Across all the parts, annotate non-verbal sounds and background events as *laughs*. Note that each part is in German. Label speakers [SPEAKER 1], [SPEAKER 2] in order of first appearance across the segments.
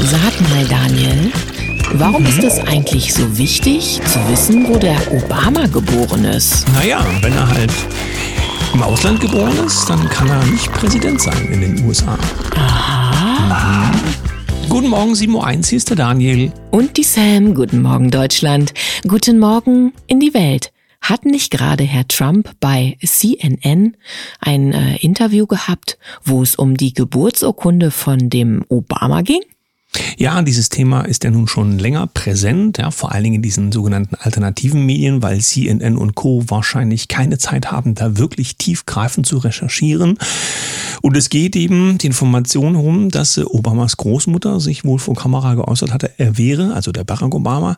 [SPEAKER 1] Sag mal, Daniel, warum ist es eigentlich so wichtig zu wissen, wo der Obama geboren ist?
[SPEAKER 2] Naja, wenn er halt im Ausland geboren ist, dann kann er nicht Präsident sein in den USA.
[SPEAKER 1] Aha.
[SPEAKER 2] Mhm. Guten Morgen, 7.01 Uhr, hier ist der Daniel.
[SPEAKER 1] Und die Sam. Guten Morgen, Deutschland. Guten Morgen in die Welt. Hat nicht gerade Herr Trump bei CNN ein äh, Interview gehabt, wo es um die Geburtsurkunde von dem Obama ging?
[SPEAKER 2] Ja, dieses Thema ist ja nun schon länger präsent, ja, vor allen Dingen in diesen sogenannten alternativen Medien, weil CNN und Co. wahrscheinlich keine Zeit haben, da wirklich tiefgreifend zu recherchieren. Und es geht eben die Information um, dass Obamas Großmutter sich wohl vor Kamera geäußert hatte, er wäre, also der Barack Obama,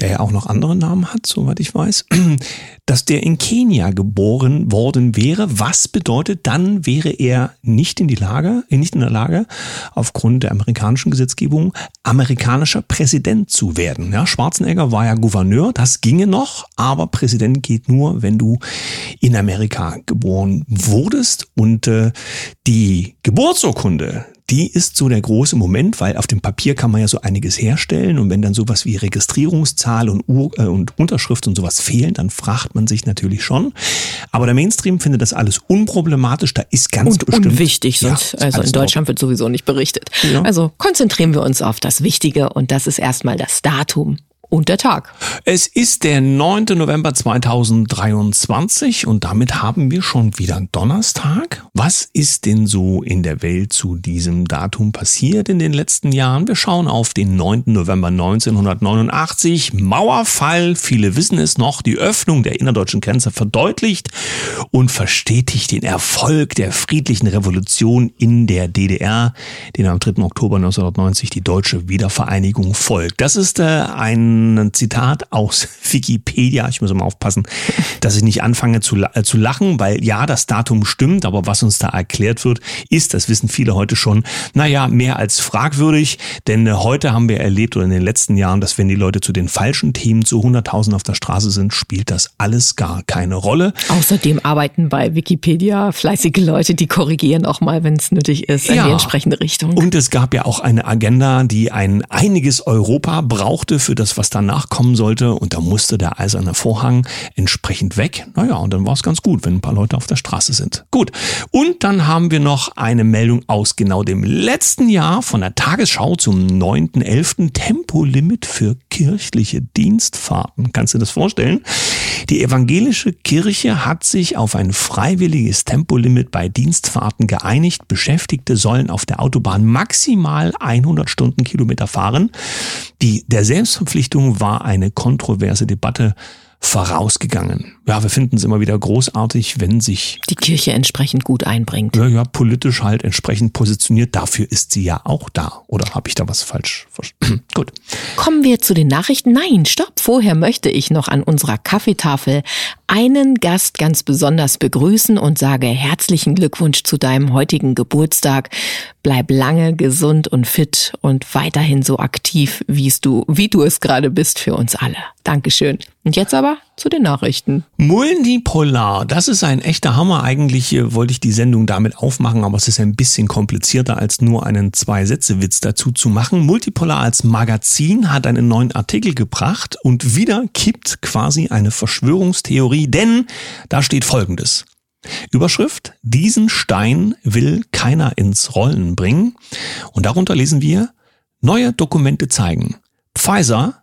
[SPEAKER 2] der ja auch noch andere Namen hat, soweit ich weiß, *clears throat* dass der in Kenia geboren worden wäre. Was bedeutet, dann wäre er nicht in die Lage, nicht in der Lage, aufgrund der amerikanischen Gesetzgebung amerikanischer Präsident zu werden. Ja, Schwarzenegger war ja Gouverneur, das ginge noch, aber Präsident geht nur, wenn du in Amerika geboren wurdest und äh, die Geburtsurkunde, die ist so der große Moment, weil auf dem Papier kann man ja so einiges herstellen und wenn dann sowas wie Registrierungszahl und, Ur äh, und Unterschrift und sowas fehlen, dann fragt man sich natürlich schon. Aber der Mainstream findet das alles unproblematisch, da ist ganz
[SPEAKER 1] und
[SPEAKER 2] bestimmt...
[SPEAKER 1] unwichtig, sonst,
[SPEAKER 2] Ja,
[SPEAKER 1] also in Deutschland wird sowieso nicht berichtet.
[SPEAKER 2] Ja.
[SPEAKER 1] Also konzentrieren wir uns auf das Wichtige und das ist erstmal das Datum und der Tag.
[SPEAKER 2] Es ist der 9. November 2023 und damit haben wir schon wieder Donnerstag. Was ist denn so in der Welt zu diesem Datum passiert in den letzten Jahren? Wir schauen auf den 9. November 1989. Mauerfall, viele wissen es noch, die Öffnung der innerdeutschen Grenze verdeutlicht und verstetigt den Erfolg der friedlichen Revolution in der DDR, den am 3. Oktober 1990 die deutsche Wiedervereinigung folgt. Das ist äh, ein Zitat aus *laughs* Wikipedia. Ich muss mal aufpassen, dass ich nicht anfange zu, äh, zu lachen, weil ja, das Datum stimmt, aber was uns da erklärt wird, ist, das wissen viele heute schon, naja, mehr als fragwürdig, denn äh, heute haben wir erlebt oder in den letzten Jahren, dass wenn die Leute zu den falschen Themen zu 100.000 auf der Straße sind, spielt das alles gar keine Rolle.
[SPEAKER 1] Außerdem arbeiten bei Wikipedia fleißige Leute, die korrigieren auch mal, wenn es nötig ist, in
[SPEAKER 2] Ja.
[SPEAKER 1] die entsprechende Richtung.
[SPEAKER 2] Und es gab ja auch eine Agenda, die ein einiges Europa brauchte für das, was danach kommen sollte. Und da musste der eiserne Vorhang entsprechend weg. Naja, und dann war es ganz gut, wenn ein paar Leute auf der Straße sind. Gut. Und dann haben wir noch eine Meldung aus genau dem letzten Jahr von der Tagesschau zum 9.11. Tempolimit für kirchliche Dienstfahrten. Kannst du dir das vorstellen? Die evangelische Kirche hat sich auf ein freiwilliges Tempolimit bei Dienstfahrten geeinigt. Beschäftigte sollen auf der Autobahn maximal 100 Stundenkilometer fahren. Die, der Selbstverpflichtung war eine kontroverse Debatte vorausgegangen. Ja, wir finden es immer wieder großartig, wenn sich
[SPEAKER 1] die Kirche entsprechend gut einbringt.
[SPEAKER 2] ja, ja, politisch halt entsprechend positioniert. Dafür ist sie ja auch da. Oder habe ich da was falsch verstanden? *clears throat* Gut.
[SPEAKER 1] Kommen wir zu den Nachrichten. Nein, stopp. Vorher möchte ich noch an unserer Kaffeetafel einen Gast ganz besonders begrüßen und sage herzlichen Glückwunsch zu deinem heutigen Geburtstag. Bleib lange gesund und fit und weiterhin so aktiv, wie du, wie du es gerade bist für uns alle. Dankeschön. Und jetzt aber zu den Nachrichten.
[SPEAKER 2] Multipolar, das ist ein echter Hammer. Eigentlich äh, wollte ich die Sendung damit aufmachen, aber es ist ein bisschen komplizierter, als nur einen Zwei-Sätze-Witz dazu zu machen. Multipolar als Magazin hat einen neuen Artikel gebracht und wieder kippt quasi eine Verschwörungstheorie, denn da steht Folgendes. Überschrift, diesen Stein will keiner ins Rollen bringen. Und darunter lesen wir, neue Dokumente zeigen, Pfizer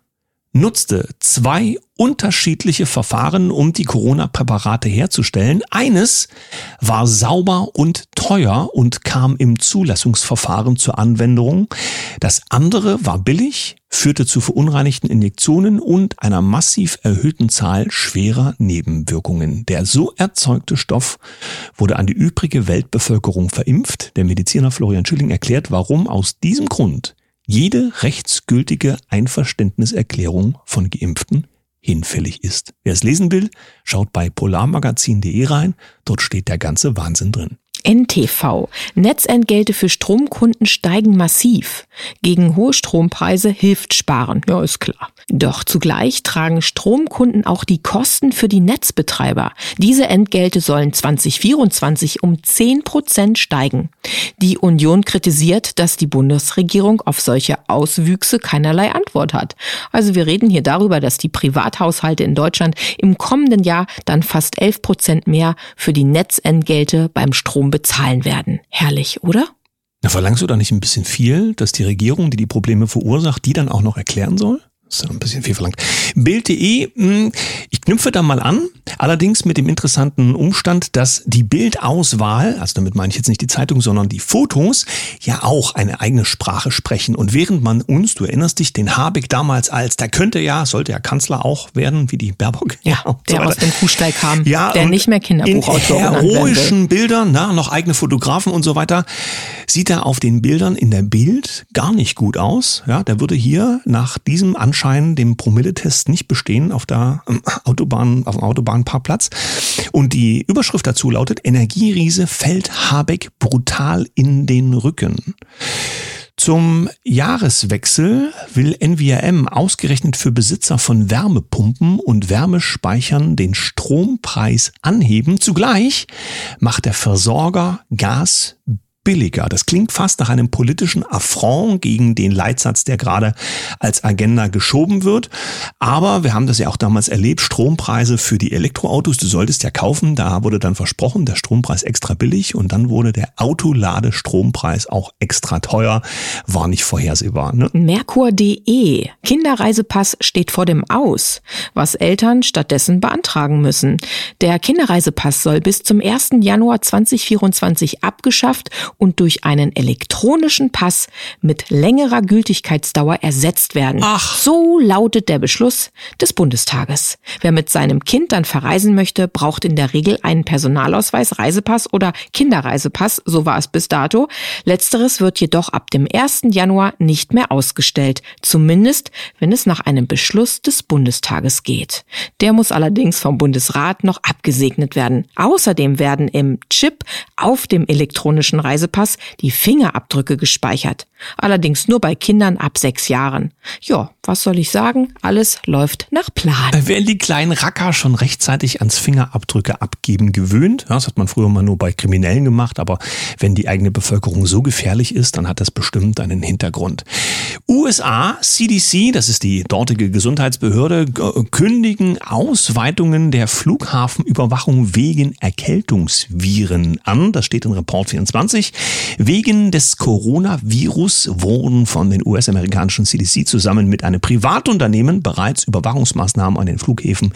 [SPEAKER 2] nutzte zwei unterschiedliche Verfahren, um die Corona-Präparate herzustellen. Eines war sauber und teuer und kam im Zulassungsverfahren zur Anwendung. Das andere war billig, führte zu verunreinigten Injektionen und einer massiv erhöhten Zahl schwerer Nebenwirkungen. Der so erzeugte Stoff wurde an die übrige Weltbevölkerung verimpft. Der Mediziner Florian Schilling erklärt, warum aus diesem Grund jede rechtsgültige Einverständniserklärung von Geimpften hinfällig ist. Wer es lesen will, schaut bei polarmagazin.de rein, dort steht der ganze Wahnsinn drin.
[SPEAKER 1] NTV. Netzentgelte für Stromkunden steigen massiv. Gegen hohe Strompreise hilft Sparen. Ja, ist klar. Doch zugleich tragen Stromkunden auch die Kosten für die Netzbetreiber. Diese Entgelte sollen 2024 um 10 Prozent steigen. Die Union kritisiert, dass die Bundesregierung auf solche Auswüchse keinerlei Antwort hat. Also wir reden hier darüber, dass die Privathaushalte in Deutschland im kommenden Jahr dann fast 11 Prozent mehr für die Netzentgelte beim Strom bezahlen werden. Herrlich, oder?
[SPEAKER 2] Na, verlangst du da nicht ein bisschen viel, dass die Regierung, die die Probleme verursacht, die dann auch noch erklären soll? Das ist ein bisschen viel verlangt. Bild.de, hm, ich knüpfe da mal an, allerdings mit dem interessanten Umstand, dass die Bildauswahl, also damit meine ich jetzt nicht die Zeitung, sondern die Fotos, ja auch eine eigene Sprache sprechen. Und während man uns, du erinnerst dich, den Habeck damals als, der könnte ja, sollte ja Kanzler auch werden, wie die Baerbock.
[SPEAKER 1] Ja, *laughs* der so aus dem Kuhstall kam, ja, der nicht mehr Kinderbuchautor
[SPEAKER 2] In heroischen Bildern, na, noch eigene Fotografen und so weiter, sieht er auf den Bildern in der Bild gar nicht gut aus. Ja, der würde hier nach diesem Anschein Anschein dem Promilletest nicht bestehen auf der ähm, Autobahn, auf dem Autobahnparkplatz. Und die Überschrift dazu lautet, Energieriese fällt Habeck brutal in den Rücken. Zum Jahreswechsel will NVRM ausgerechnet für Besitzer von Wärmepumpen und Wärmespeichern den Strompreis anheben. Zugleich macht der Versorger Gas billiger. Das klingt fast nach einem politischen Affront gegen den Leitsatz, der gerade als Agenda geschoben wird. Aber wir haben das ja auch damals erlebt, Strompreise für die Elektroautos, du solltest ja kaufen, da wurde dann versprochen, der Strompreis extra billig und dann wurde der Autoladestrompreis auch extra teuer, war nicht vorhersehbar. Ne?
[SPEAKER 1] Merkur.de, Kinderreisepass steht vor dem Aus, was Eltern stattdessen beantragen müssen. Der Kinderreisepass soll bis zum 1. Januar 2024 abgeschafft und durch einen elektronischen Pass mit längerer Gültigkeitsdauer ersetzt werden. Ach. So lautet der Beschluss des Bundestages. Wer mit seinem Kind dann verreisen möchte, braucht in der Regel einen Personalausweis, Reisepass oder Kinderreisepass, so war es bis dato. Letzteres wird jedoch ab dem 1. Januar nicht mehr ausgestellt, zumindest wenn es nach einem Beschluss des Bundestages geht. Der muss allerdings vom Bundesrat noch abgesegnet werden. Außerdem werden im Chip auf dem elektronischen Reisepass Reisepass die Fingerabdrücke gespeichert. Allerdings nur bei Kindern ab sechs Jahren. Ja, was soll ich sagen? Alles läuft nach Plan.
[SPEAKER 2] Werden die kleinen Racker schon rechtzeitig ans Fingerabdrücke abgeben gewöhnt? das hat man früher mal nur bei Kriminellen gemacht, aber wenn die eigene Bevölkerung so gefährlich ist, dann hat das bestimmt einen Hintergrund. USA, CDC, das ist die dortige Gesundheitsbehörde, kündigen Ausweitungen der Flughafenüberwachung wegen Erkältungsviren an. Das steht in Report 24. Wegen des Coronavirus wurden von den US-amerikanischen CDC zusammen mit einem Privatunternehmen bereits Überwachungsmaßnahmen an den Flughäfen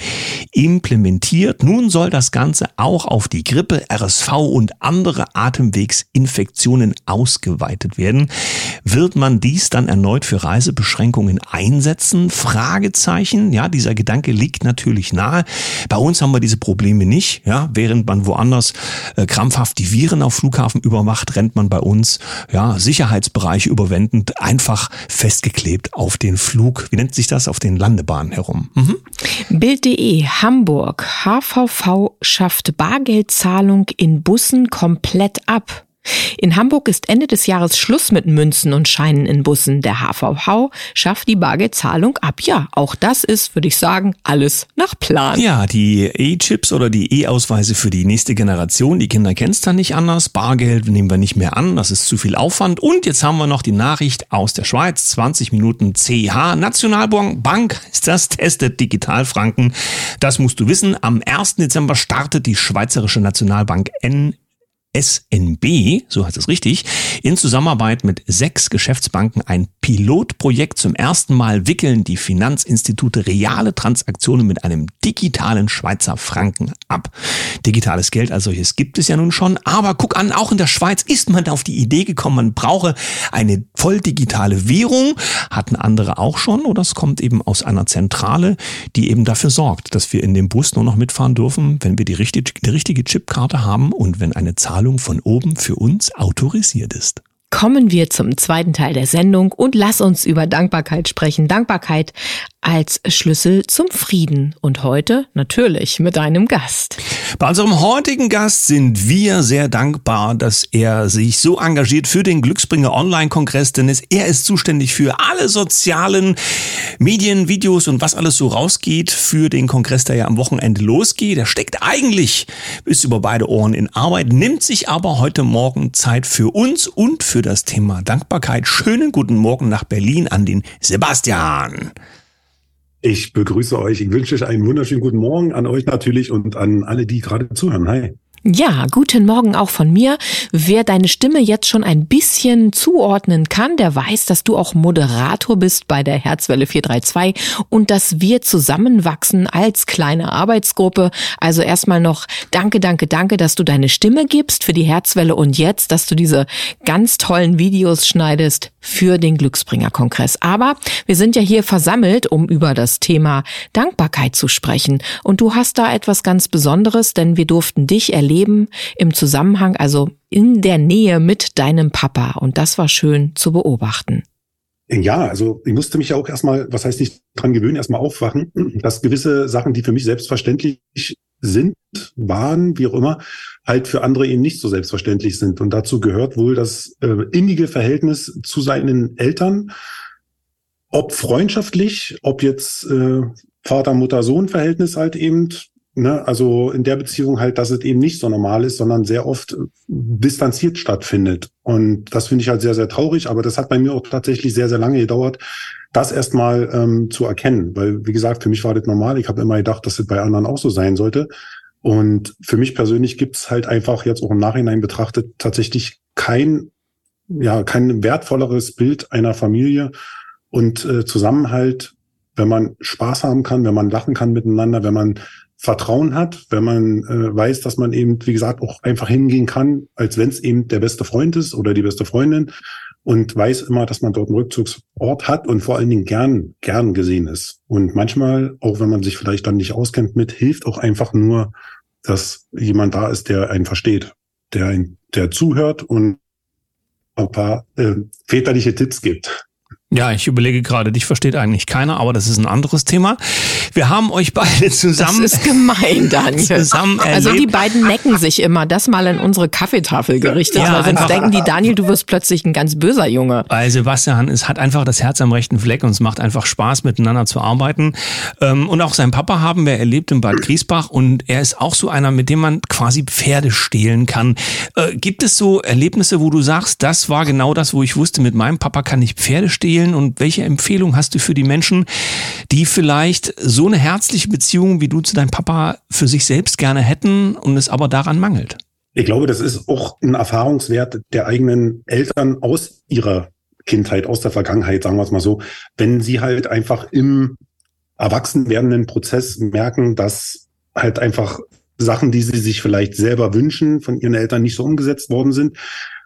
[SPEAKER 2] implementiert. Nun soll das Ganze auch auf die Grippe, RSV und andere Atemwegsinfektionen ausgeweitet werden. Wird man dies dann erneut für Reisebeschränkungen einsetzen? Fragezeichen. Ja, dieser Gedanke liegt natürlich nahe. Bei uns haben wir diese Probleme nicht. Ja, während man woanders äh, krampfhaft die Viren auf Flughafen überwacht, rennt man bei uns ja Sicherheitsbereiche überwendend einfach festgeklebt auf den Flug. Wie nennt sich das auf den Landebahnen herum?
[SPEAKER 1] Mhm. Bild.de Hamburg HVV schafft Bargeldzahlung in Bussen komplett ab. In Hamburg ist Ende des Jahres Schluss mit Münzen und Scheinen in Bussen. Der HVV schafft die Bargeldzahlung ab. Ja, auch das ist, würde ich sagen, alles nach Plan.
[SPEAKER 2] Ja, die E-Chips oder die E-Ausweise für die nächste Generation. Die Kinder kennen es dann nicht anders. Bargeld nehmen wir nicht mehr an. Das ist zu viel Aufwand. Und jetzt haben wir noch die Nachricht aus der Schweiz. 20 Minuten CH. Nationalbank *laughs* ist das, testet Digitalfranken. Das musst du wissen. Am 1. Dezember startet die Schweizerische Nationalbank N SNB, so heißt es richtig, in Zusammenarbeit mit sechs Geschäftsbanken ein Pilotprojekt. Zum ersten Mal wickeln die Finanzinstitute reale Transaktionen mit einem digitalen Schweizer Franken ab. Digitales Geld als solches gibt es ja nun schon, aber guck an, auch in der Schweiz ist man auf die Idee gekommen, man brauche eine voll digitale Währung. Hatten andere auch schon oder es kommt eben aus einer Zentrale, die eben dafür sorgt, dass wir in dem Bus nur noch mitfahren dürfen, wenn wir die richtige, die richtige Chipkarte haben und wenn eine Zahl Zahlung von oben für uns autorisiert ist.
[SPEAKER 1] Kommen wir zum zweiten Teil der Sendung und lass uns über Dankbarkeit sprechen. Dankbarkeit als Schlüssel zum Frieden. Und heute natürlich mit einem Gast.
[SPEAKER 2] Bei unserem heutigen Gast sind wir sehr dankbar, dass er sich so engagiert für den Glücksbringer Online-Kongress, denn er ist zuständig für alle sozialen Medien, Videos und was alles so rausgeht für den Kongress, der ja am Wochenende losgeht. Er steckt eigentlich bis über beide Ohren in Arbeit, nimmt sich aber heute Morgen Zeit für uns und für das Thema Dankbarkeit. Schönen guten Morgen nach Berlin an den Sebastian.
[SPEAKER 3] Ich begrüße euch. Ich wünsche euch einen wunderschönen guten Morgen an euch natürlich und an alle, die gerade zuhören. Hi.
[SPEAKER 1] Ja, guten Morgen auch von mir. Wer deine Stimme jetzt schon ein bisschen zuordnen kann, der weiß, dass du auch Moderator bist bei der Herzwelle 432 und dass wir zusammenwachsen als kleine Arbeitsgruppe. Also erstmal noch danke, danke, danke, dass du deine Stimme gibst für die Herzwelle und jetzt, dass du diese ganz tollen Videos schneidest für den Glücksbringer-Kongress. Aber wir sind ja hier versammelt, um über das Thema Dankbarkeit zu sprechen. Und du hast da etwas ganz Besonderes, denn wir durften dich erleben Leben im Zusammenhang, also in der Nähe mit deinem Papa. Und das war schön zu beobachten.
[SPEAKER 3] Ja, also ich musste mich ja auch erstmal, was heißt nicht dran gewöhnen, erstmal aufwachen, dass gewisse Sachen, die für mich selbstverständlich sind, waren, wie auch immer, halt für andere eben nicht so selbstverständlich sind. Und dazu gehört wohl das äh, innige Verhältnis zu seinen Eltern, ob freundschaftlich, ob jetzt äh, Vater-Mutter-Sohn-Verhältnis halt eben, Ne, also in der Beziehung halt, dass es eben nicht so normal ist, sondern sehr oft distanziert stattfindet. Und das finde ich halt sehr, sehr traurig. Aber das hat bei mir auch tatsächlich sehr, sehr lange gedauert, das erstmal ähm, zu erkennen. Weil, wie gesagt, für mich war das normal. Ich habe immer gedacht, dass es bei anderen auch so sein sollte. Und für mich persönlich gibt's halt einfach jetzt auch im Nachhinein betrachtet tatsächlich kein, ja, kein wertvolleres Bild einer Familie und äh, Zusammenhalt, wenn man Spaß haben kann, wenn man lachen kann miteinander, wenn man Vertrauen hat, wenn man äh, weiß, dass man eben, wie gesagt, auch einfach hingehen kann, als wenn es eben der beste Freund ist oder die beste Freundin und weiß immer, dass man dort einen Rückzugsort hat und vor allen Dingen gern, gern gesehen ist. Und manchmal, auch wenn man sich vielleicht dann nicht auskennt mit, hilft auch einfach nur, dass jemand da ist, der einen versteht, der, ein, der zuhört und ein paar äh, väterliche Tipps gibt.
[SPEAKER 2] Ja, ich überlege gerade, dich versteht eigentlich keiner, aber das ist ein anderes Thema. Wir haben euch beide zusammen.
[SPEAKER 1] Das ist gemein, Daniel. Zusammen also die beiden necken sich immer. Das mal in unsere Kaffeetafel gerichtet, ja, weil sonst denken die, Daniel, du wirst plötzlich ein ganz böser Junge.
[SPEAKER 2] Weil Sebastian, es hat einfach das Herz am rechten Fleck und es macht einfach Spaß, miteinander zu arbeiten. Ähm, und auch sein Papa haben wir erlebt in Bad Griesbach und er ist auch so einer, mit dem man quasi Pferde stehlen kann. Äh, gibt es so Erlebnisse, wo du sagst, das war genau das, wo ich wusste, mit meinem Papa kann ich Pferde stehlen? Empfehlen und welche Empfehlung hast du für die Menschen, die vielleicht so eine herzliche Beziehung wie du zu deinem Papa für sich selbst gerne hätten und es aber daran mangelt?
[SPEAKER 3] Ich glaube, das ist auch ein Erfahrungswert der eigenen Eltern aus ihrer Kindheit, aus der Vergangenheit, sagen wir es mal so. Wenn sie halt einfach im erwachsen werdenden Prozess merken, dass halt einfach Sachen, die sie sich vielleicht selber wünschen, von ihren Eltern nicht so umgesetzt worden sind.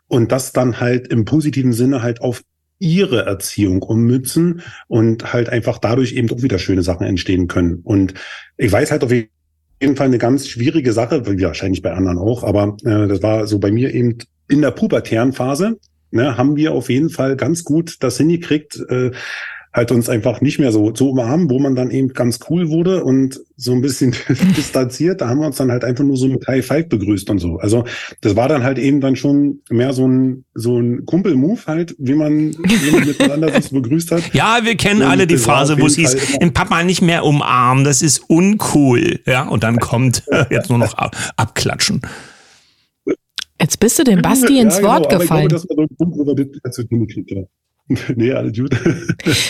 [SPEAKER 3] Und das dann halt im positiven Sinne halt auf ihre Erziehung ummützen und halt einfach dadurch eben auch wieder schöne Sachen entstehen können. Und ich weiß halt auf jeden Fall eine ganz schwierige Sache, wie wahrscheinlich bei anderen auch, aber äh, das war so bei mir eben in der pubertären Phase, ne, haben wir auf jeden Fall ganz gut das hingekriegt, äh, halt uns einfach nicht mehr so zu umarmen, wo man dann eben ganz cool wurde und so ein bisschen *laughs* distanziert. Da haben wir uns dann halt einfach nur so mit High Five begrüßt und so. Also das war dann halt eben dann schon mehr so ein so ein Kumpel-Move halt, wie man, wie man *laughs* miteinander sich begrüßt hat.
[SPEAKER 2] Ja, wir kennen und alle die Phase, wo es hieß, den Papa nicht mehr umarmen, das ist uncool. Ja, und dann kommt *laughs* jetzt nur noch ab, abklatschen.
[SPEAKER 1] Jetzt bist du dem Basti ja, ins genau, Wort gefallen.
[SPEAKER 3] Ich glaube, das war so ein Punkt, wo wir das hingekriegt haben. *laughs* Nee, alles gut.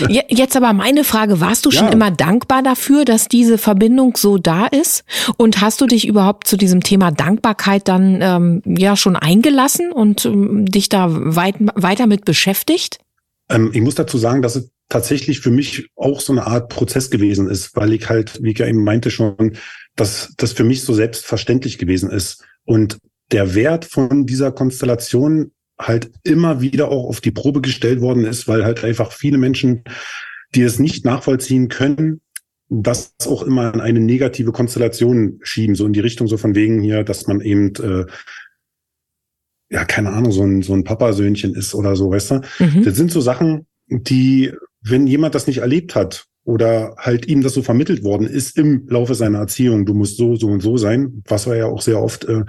[SPEAKER 3] *laughs*
[SPEAKER 1] Jetzt aber meine Frage, warst du schon ja. immer dankbar dafür, dass diese Verbindung so da ist? Und hast du dich überhaupt zu diesem Thema Dankbarkeit dann ähm, ja schon eingelassen und ähm, dich da weit, weiter mit beschäftigt?
[SPEAKER 3] Ähm, ich muss dazu sagen, dass es tatsächlich für mich auch so eine Art Prozess gewesen ist, weil ich halt, wie ich ja eben meinte schon, dass das für mich so selbstverständlich gewesen ist. Und der Wert von dieser Konstellation halt immer wieder auch auf die Probe gestellt worden ist, weil halt einfach viele Menschen, die es nicht nachvollziehen können, das auch immer in eine negative Konstellation schieben, so in die Richtung so von wegen hier, dass man eben äh, ja, keine Ahnung, so ein, so ein Papasöhnchen ist oder so, weißt du? Mhm. Das sind so Sachen, die, wenn jemand das nicht erlebt hat oder halt ihm das so vermittelt worden ist im Laufe seiner Erziehung, du musst so, so und so sein, was wir ja auch sehr oft äh,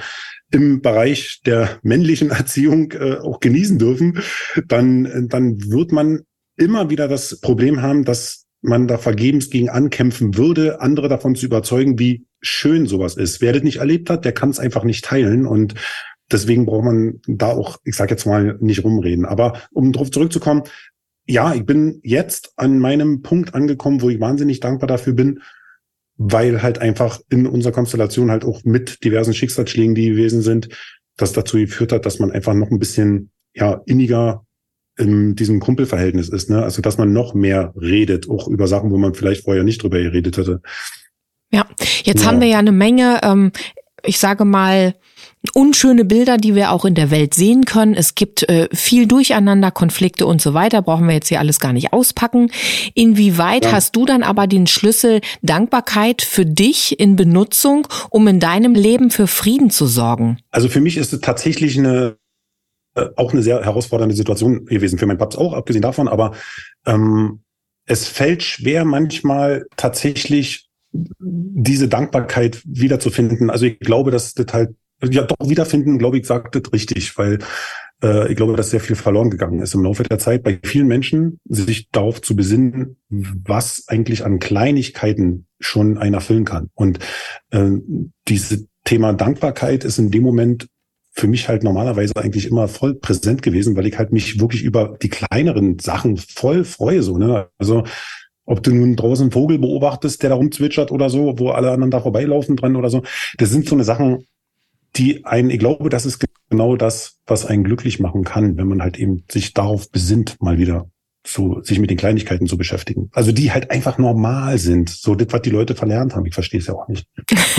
[SPEAKER 3] im Bereich der männlichen Erziehung äh, auch genießen dürfen, dann, dann wird man immer wieder das Problem haben, dass man da vergebens gegen ankämpfen würde, andere davon zu überzeugen, wie schön sowas ist. Wer das nicht erlebt hat, der kann es einfach nicht teilen und deswegen braucht man da auch, ich sage jetzt mal, nicht rumreden. Aber um darauf zurückzukommen, ja, ich bin jetzt an meinem Punkt angekommen, wo ich wahnsinnig dankbar dafür bin, weil halt einfach in unserer Konstellation halt auch mit diversen Schicksalsschlägen, die gewesen sind, das dazu geführt hat, dass man einfach noch ein bisschen ja inniger in diesem Kumpelverhältnis ist, ne? Also dass man noch mehr redet, auch über Sachen, wo man vielleicht vorher nicht drüber geredet hatte.
[SPEAKER 1] Ja, jetzt ja. haben wir ja eine Menge, ähm, ich sage mal, unschöne Bilder, die wir auch in der Welt sehen können. Es gibt äh, viel Durcheinander, Konflikte und so weiter. Brauchen wir jetzt hier alles gar nicht auspacken. Inwieweit ja. hast du dann aber den Schlüssel Dankbarkeit für dich in Benutzung, um in deinem Leben für Frieden zu sorgen?
[SPEAKER 3] Also für mich ist es tatsächlich eine äh, auch eine sehr herausfordernde Situation gewesen. Für meinen Paps auch, abgesehen davon. Aber ähm, es fällt schwer, manchmal tatsächlich diese Dankbarkeit wiederzufinden. Also ich glaube, dass das halt, ja doch wiederfinden, glaube ich, sagt das richtig, weil äh, ich glaube, dass sehr viel verloren gegangen ist im Laufe der Zeit bei vielen Menschen, sich darauf zu besinnen, was eigentlich an Kleinigkeiten schon einer erfüllen kann. Und äh, dieses Thema Dankbarkeit ist in dem Moment für mich halt normalerweise eigentlich immer voll präsent gewesen, weil ich halt mich wirklich über die kleineren Sachen voll freue, so, ne? Also, ob du nun draußen einen Vogel beobachtest, der da rumzwitschert oder so, wo alle anderen da vorbeilaufen dran oder so. Das sind so eine Sachen, die einen, ich glaube, das ist genau das, was einen glücklich machen kann, wenn man halt eben sich darauf besinnt, mal wieder so sich mit den Kleinigkeiten zu beschäftigen. Also die halt einfach normal sind. So das, was die Leute verlernt haben. Ich verstehe es ja auch nicht.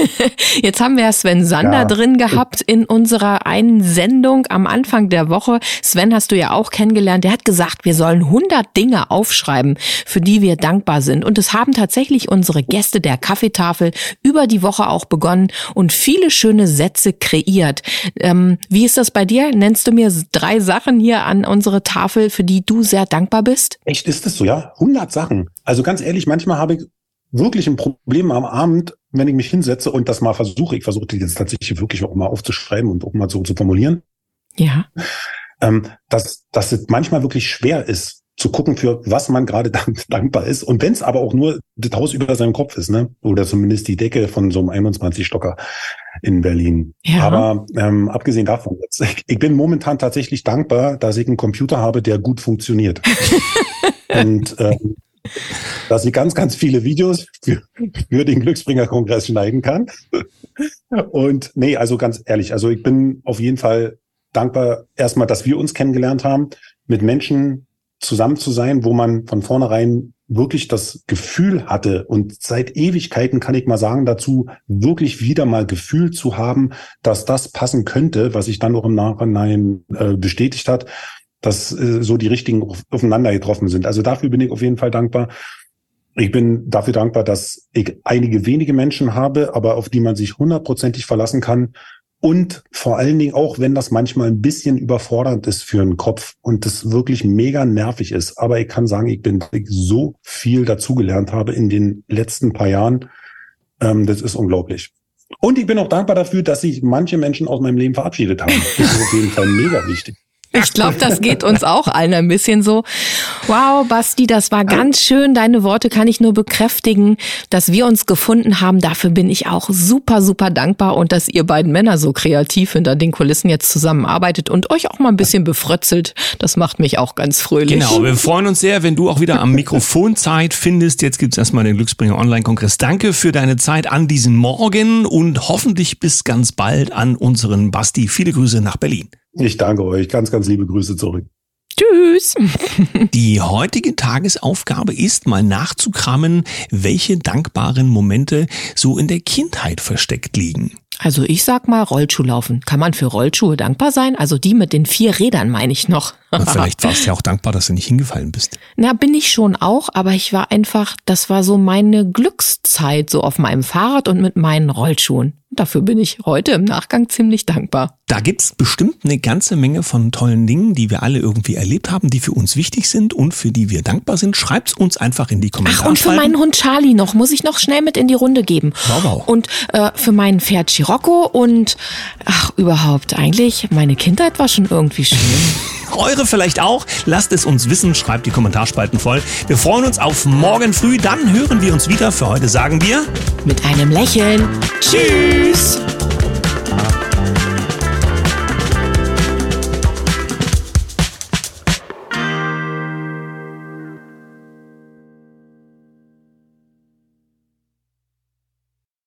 [SPEAKER 3] *laughs*
[SPEAKER 1] Jetzt haben wir ja Sven Sander ja. drin gehabt in unserer einen Sendung am Anfang der Woche. Sven hast du ja auch kennengelernt. Der hat gesagt, wir sollen 100 Dinge aufschreiben, für die wir dankbar sind. Und es haben tatsächlich unsere Gäste der Kaffeetafel über die Woche auch begonnen und viele schöne Sätze kreiert. Ähm, wie ist das bei dir? Nennst du mir drei Sachen hier an unsere Tafel, für die du sehr dankbar bist?
[SPEAKER 3] Bist? Echt ist es so, ja? 100 Sachen. Also ganz ehrlich, manchmal habe ich wirklich ein Problem am Abend, wenn ich mich hinsetze und das mal versuche. Ich versuche die jetzt tatsächlich wirklich auch mal aufzuschreiben und auch mal so zu formulieren.
[SPEAKER 1] Ja.
[SPEAKER 3] Ähm, dass, dass es manchmal wirklich schwer ist, zu gucken, für was man gerade *laughs* dankbar ist. Und wenn es aber auch nur das Haus über seinem Kopf ist, ne? Oder zumindest die Decke von so einem 21-Stocker in Berlin. Ja. Aber ähm, abgesehen davon, jetzt, ich, ich bin momentan tatsächlich dankbar, dass ich einen Computer habe, der gut funktioniert. *laughs* Und ähm, dass ich ganz, ganz viele Videos für, für den Glücksbringer-Kongress schneiden kann. Und nee, also ganz ehrlich, also ich bin auf jeden Fall dankbar erstmal, dass wir uns kennengelernt haben, mit Menschen zusammen zu sein, wo man von vornherein wirklich das Gefühl hatte und seit Ewigkeiten kann ich mal sagen dazu, wirklich wieder mal Gefühl zu haben, dass das passen könnte, was sich dann auch im Nachhinein äh, bestätigt hat, dass äh, so die richtigen aufeinander getroffen sind. Also dafür bin ich auf jeden Fall dankbar. Ich bin dafür dankbar, dass ich einige wenige Menschen habe, aber auf die man sich hundertprozentig verlassen kann und vor allen Dingen auch, wenn das manchmal ein bisschen überfordernd ist für einen Kopf und das wirklich mega nervig ist. Aber ich kann sagen, ich bin so viel dazugelernt habe in den letzten paar Jahren. Ähm, das ist unglaublich. Und ich bin auch dankbar dafür, dass sich manche Menschen aus meinem Leben verabschiedet haben. Das ist auf jeden Fall mega wichtig.
[SPEAKER 1] Ich glaube, das geht uns auch allen ein bisschen so. Wow, Basti, das war ganz schön. Deine Worte kann ich nur bekräftigen, dass wir uns gefunden haben. Dafür bin ich auch super, super dankbar und dass ihr beiden Männer so kreativ hinter den Kulissen jetzt zusammenarbeitet und euch auch mal ein bisschen befrötzelt. Das macht mich auch ganz fröhlich.
[SPEAKER 2] Genau, wir freuen uns sehr, wenn du auch wieder am Mikrofon Zeit findest. Jetzt gibt's erstmal den Glücksbringer Online-Kongress. Danke für deine Zeit an diesem Morgen und hoffentlich bis ganz bald an unseren Basti. Viele Grüße nach Berlin.
[SPEAKER 3] Ich danke euch. Ganz, ganz liebe Grüße zurück.
[SPEAKER 1] Tschüss. *laughs*
[SPEAKER 2] Die heutige Tagesaufgabe ist mal nachzukramen, welche dankbaren Momente so in der Kindheit versteckt liegen.
[SPEAKER 1] Also ich sag mal Rollschuhlaufen. Kann man für Rollschuhe dankbar sein? Also die mit den vier Rädern meine ich noch.
[SPEAKER 2] Und vielleicht warst du ja auch dankbar, dass du nicht hingefallen bist.
[SPEAKER 1] Na, bin ich schon auch, aber ich war einfach, das war so meine Glückszeit, so auf meinem Fahrrad und mit meinen Rollschuhen. Dafür bin ich heute im Nachgang ziemlich dankbar.
[SPEAKER 2] Da gibt's bestimmt eine ganze Menge von tollen Dingen, die wir alle irgendwie erlebt haben, die für uns wichtig sind und für die wir dankbar sind. Schreibt's uns einfach in die Kommentare.
[SPEAKER 1] Ach, und für meinen Hund Charlie noch, muss ich noch schnell mit in die Runde geben.
[SPEAKER 2] Wow, wow.
[SPEAKER 1] Und äh, für meinen Pferd Chirocco und ach, überhaupt, eigentlich, meine Kindheit war schon irgendwie schön. *laughs*
[SPEAKER 2] Eure vielleicht auch. Lasst es uns wissen, schreibt die Kommentarspalten voll. Wir freuen uns auf morgen früh, dann hören wir uns wieder. Für heute sagen wir
[SPEAKER 1] Mit einem Lächeln. Tschüss!